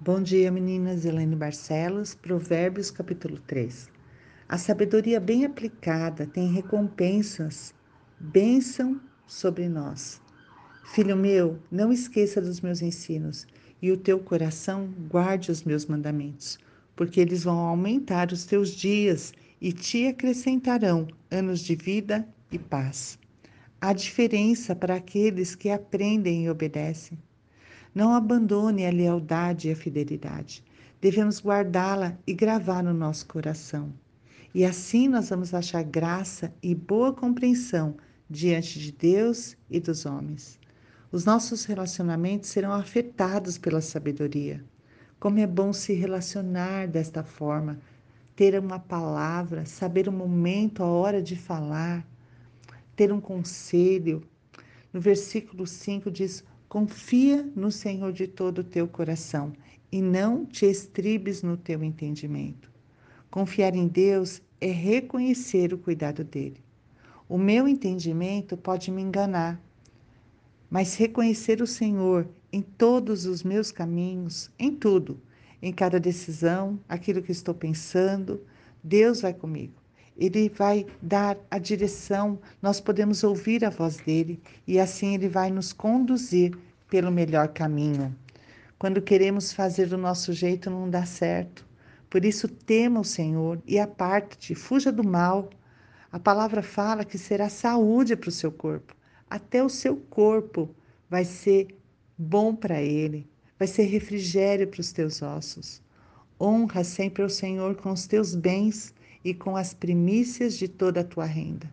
Bom dia, meninas. Helene Barcelos, Provérbios, capítulo 3. A sabedoria bem aplicada tem recompensas, bênção sobre nós. Filho meu, não esqueça dos meus ensinos, e o teu coração guarde os meus mandamentos, porque eles vão aumentar os teus dias e te acrescentarão anos de vida e paz. Há diferença para aqueles que aprendem e obedecem não abandone a lealdade e a fidelidade. Devemos guardá-la e gravar no nosso coração. E assim nós vamos achar graça e boa compreensão diante de Deus e dos homens. Os nossos relacionamentos serão afetados pela sabedoria. Como é bom se relacionar desta forma, ter uma palavra, saber o momento, a hora de falar, ter um conselho. No versículo 5 diz: Confia no Senhor de todo o teu coração e não te estribes no teu entendimento. Confiar em Deus é reconhecer o cuidado dele. O meu entendimento pode me enganar, mas reconhecer o Senhor em todos os meus caminhos, em tudo, em cada decisão, aquilo que estou pensando, Deus vai comigo. Ele vai dar a direção, nós podemos ouvir a voz dele e assim ele vai nos conduzir pelo melhor caminho. Quando queremos fazer do nosso jeito, não dá certo. Por isso, tema o Senhor e aparte-te, fuja do mal. A palavra fala que será saúde para o seu corpo. Até o seu corpo vai ser bom para ele, vai ser refrigério para os teus ossos. Honra sempre o Senhor com os teus bens e com as primícias de toda a tua renda.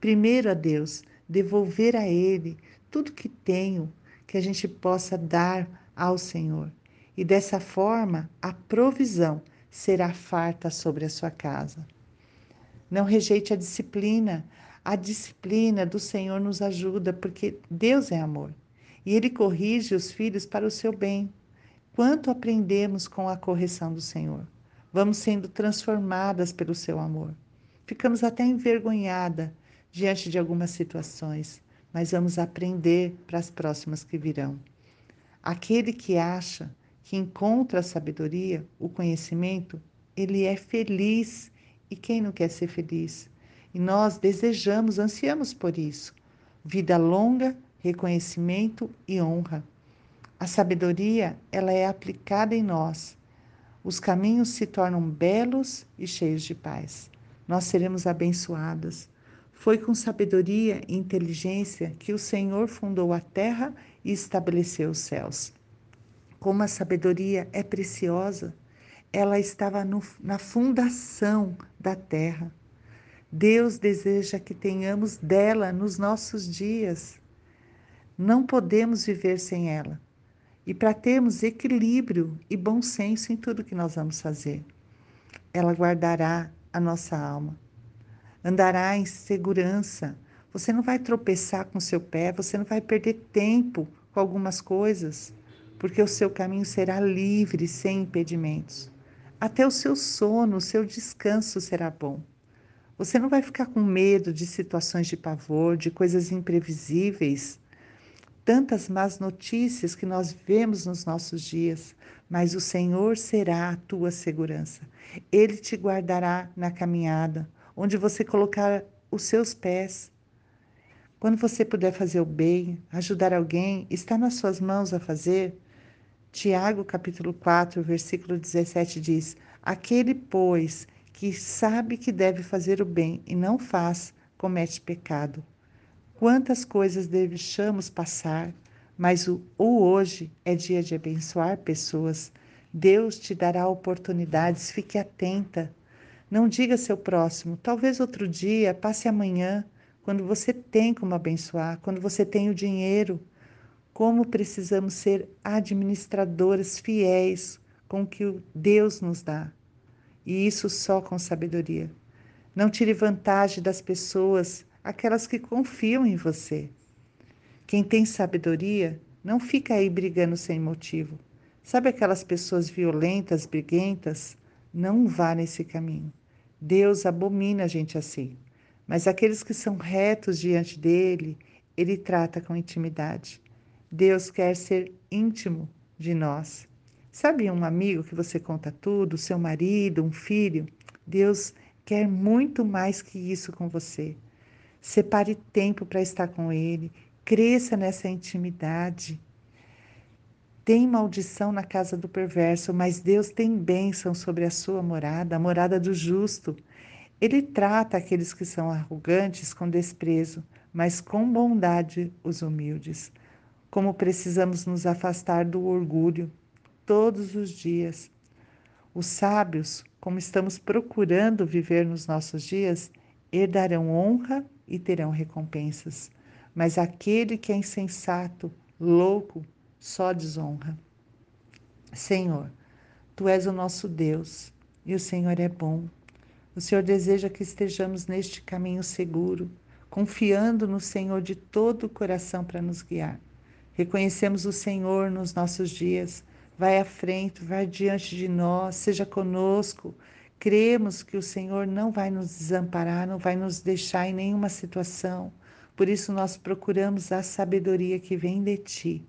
Primeiro a Deus, devolver a Ele tudo que tenho, que a gente possa dar ao Senhor. E dessa forma, a provisão será farta sobre a sua casa. Não rejeite a disciplina. A disciplina do Senhor nos ajuda, porque Deus é amor. E Ele corrige os filhos para o seu bem. Quanto aprendemos com a correção do Senhor? vamos sendo transformadas pelo seu amor. Ficamos até envergonhada diante de algumas situações, mas vamos aprender para as próximas que virão. Aquele que acha que encontra a sabedoria, o conhecimento, ele é feliz. E quem não quer ser feliz? E nós desejamos, ansiamos por isso. Vida longa, reconhecimento e honra. A sabedoria, ela é aplicada em nós os caminhos se tornam belos e cheios de paz. Nós seremos abençoadas. Foi com sabedoria e inteligência que o Senhor fundou a terra e estabeleceu os céus. Como a sabedoria é preciosa, ela estava no, na fundação da terra. Deus deseja que tenhamos dela nos nossos dias. Não podemos viver sem ela e para termos equilíbrio e bom senso em tudo que nós vamos fazer. Ela guardará a nossa alma, andará em segurança. Você não vai tropeçar com seu pé, você não vai perder tempo com algumas coisas, porque o seu caminho será livre, sem impedimentos. Até o seu sono, o seu descanso será bom. Você não vai ficar com medo de situações de pavor, de coisas imprevisíveis tantas más notícias que nós vemos nos nossos dias, mas o Senhor será a tua segurança. Ele te guardará na caminhada, onde você colocar os seus pés. Quando você puder fazer o bem, ajudar alguém, está nas suas mãos a fazer. Tiago capítulo 4, versículo 17 diz: Aquele, pois, que sabe que deve fazer o bem e não faz, comete pecado. Quantas coisas deixamos passar, mas o, o hoje é dia de abençoar pessoas. Deus te dará oportunidades, fique atenta. Não diga seu próximo, talvez outro dia, passe amanhã, quando você tem como abençoar, quando você tem o dinheiro. Como precisamos ser administradoras fiéis com o que Deus nos dá. E isso só com sabedoria. Não tire vantagem das pessoas aquelas que confiam em você. Quem tem sabedoria não fica aí brigando sem motivo. Sabe aquelas pessoas violentas, briguentas? Não vá nesse caminho. Deus abomina a gente assim. Mas aqueles que são retos diante dele, ele trata com intimidade. Deus quer ser íntimo de nós. Sabe um amigo que você conta tudo, seu marido, um filho? Deus quer muito mais que isso com você. Separe tempo para estar com Ele, cresça nessa intimidade. Tem maldição na casa do perverso, mas Deus tem bênção sobre a sua morada, a morada do justo. Ele trata aqueles que são arrogantes com desprezo, mas com bondade os humildes. Como precisamos nos afastar do orgulho todos os dias. Os sábios, como estamos procurando viver nos nossos dias, herdarão honra e terão recompensas. Mas aquele que é insensato, louco, só desonra. Senhor, tu és o nosso Deus e o Senhor é bom. O Senhor deseja que estejamos neste caminho seguro, confiando no Senhor de todo o coração para nos guiar. Reconhecemos o Senhor nos nossos dias. Vai à frente, vai diante de nós, seja conosco. Cremos que o Senhor não vai nos desamparar, não vai nos deixar em nenhuma situação. Por isso nós procuramos a sabedoria que vem de ti